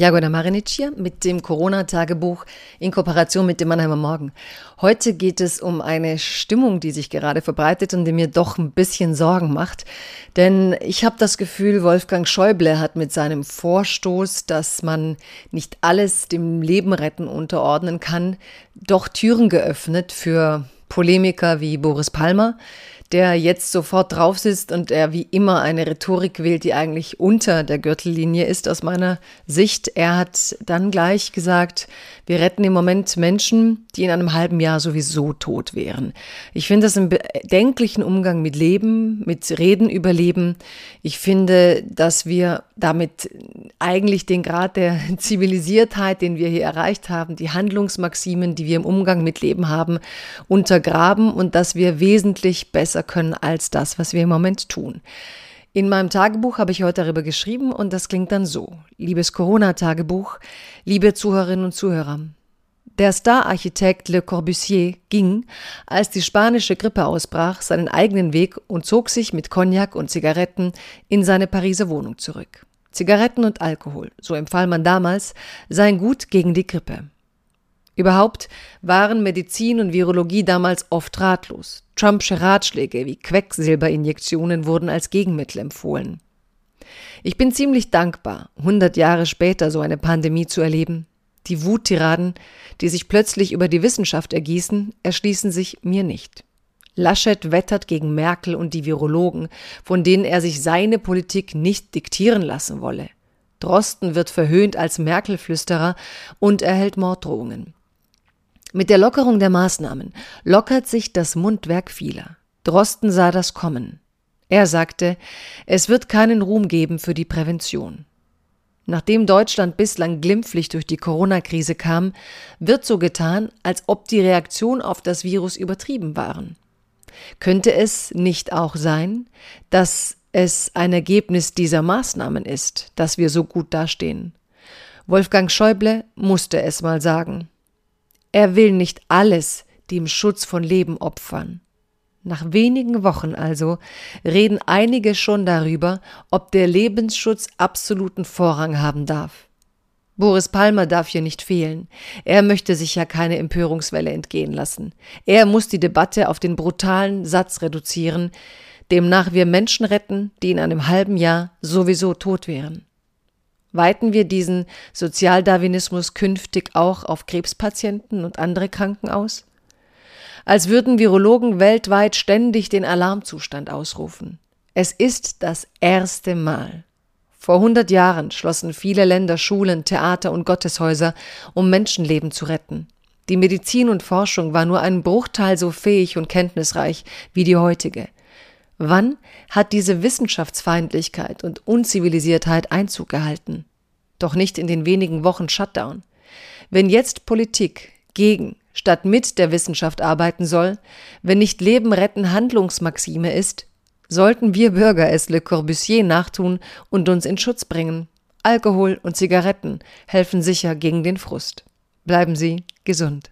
Jagoda Marinic hier mit dem Corona-Tagebuch in Kooperation mit dem Mannheimer Morgen. Heute geht es um eine Stimmung, die sich gerade verbreitet und die mir doch ein bisschen Sorgen macht. Denn ich habe das Gefühl, Wolfgang Schäuble hat mit seinem Vorstoß, dass man nicht alles dem Leben retten unterordnen kann, doch Türen geöffnet für Polemiker wie Boris Palmer, der jetzt sofort drauf sitzt und er wie immer eine Rhetorik wählt, die eigentlich unter der Gürtellinie ist aus meiner Sicht. Er hat dann gleich gesagt, wir retten im Moment Menschen, die in einem halben Jahr sowieso tot wären. Ich finde das einen bedenklichen Umgang mit Leben, mit Reden über Leben. Ich finde, dass wir damit eigentlich den Grad der Zivilisiertheit, den wir hier erreicht haben, die Handlungsmaximen, die wir im Umgang mit Leben haben, untergraben und dass wir wesentlich besser besser können als das, was wir im Moment tun. In meinem Tagebuch habe ich heute darüber geschrieben und das klingt dann so. Liebes Corona-Tagebuch, liebe Zuhörerinnen und Zuhörer. Der Star-Architekt Le Corbusier ging, als die spanische Grippe ausbrach, seinen eigenen Weg und zog sich mit Cognac und Zigaretten in seine Pariser Wohnung zurück. Zigaretten und Alkohol, so empfahl man damals, seien gut gegen die Grippe. Überhaupt waren Medizin und Virologie damals oft ratlos. Trumpsche Ratschläge wie Quecksilberinjektionen wurden als Gegenmittel empfohlen. Ich bin ziemlich dankbar, 100 Jahre später so eine Pandemie zu erleben. Die Wuttiraden, die sich plötzlich über die Wissenschaft ergießen, erschließen sich mir nicht. Laschet wettert gegen Merkel und die Virologen, von denen er sich seine Politik nicht diktieren lassen wolle. Drosten wird verhöhnt als Merkel-Flüsterer und erhält Morddrohungen. Mit der Lockerung der Maßnahmen lockert sich das Mundwerk vieler. Drosten sah das kommen. Er sagte, es wird keinen Ruhm geben für die Prävention. Nachdem Deutschland bislang glimpflich durch die Corona-Krise kam, wird so getan, als ob die Reaktion auf das Virus übertrieben waren. Könnte es nicht auch sein, dass es ein Ergebnis dieser Maßnahmen ist, dass wir so gut dastehen? Wolfgang Schäuble musste es mal sagen. Er will nicht alles dem Schutz von Leben opfern. Nach wenigen Wochen also reden einige schon darüber, ob der Lebensschutz absoluten Vorrang haben darf. Boris Palmer darf hier nicht fehlen. Er möchte sich ja keine Empörungswelle entgehen lassen. Er muss die Debatte auf den brutalen Satz reduzieren, demnach wir Menschen retten, die in einem halben Jahr sowieso tot wären. Weiten wir diesen Sozialdarwinismus künftig auch auf Krebspatienten und andere Kranken aus? Als würden Virologen weltweit ständig den Alarmzustand ausrufen. Es ist das erste Mal. Vor 100 Jahren schlossen viele Länder Schulen, Theater und Gotteshäuser, um Menschenleben zu retten. Die Medizin und Forschung war nur ein Bruchteil so fähig und kenntnisreich wie die heutige. Wann hat diese Wissenschaftsfeindlichkeit und Unzivilisiertheit Einzug gehalten? Doch nicht in den wenigen Wochen Shutdown. Wenn jetzt Politik gegen statt mit der Wissenschaft arbeiten soll, wenn nicht Leben retten Handlungsmaxime ist, sollten wir Bürger es Le Corbusier nachtun und uns in Schutz bringen. Alkohol und Zigaretten helfen sicher gegen den Frust. Bleiben Sie gesund.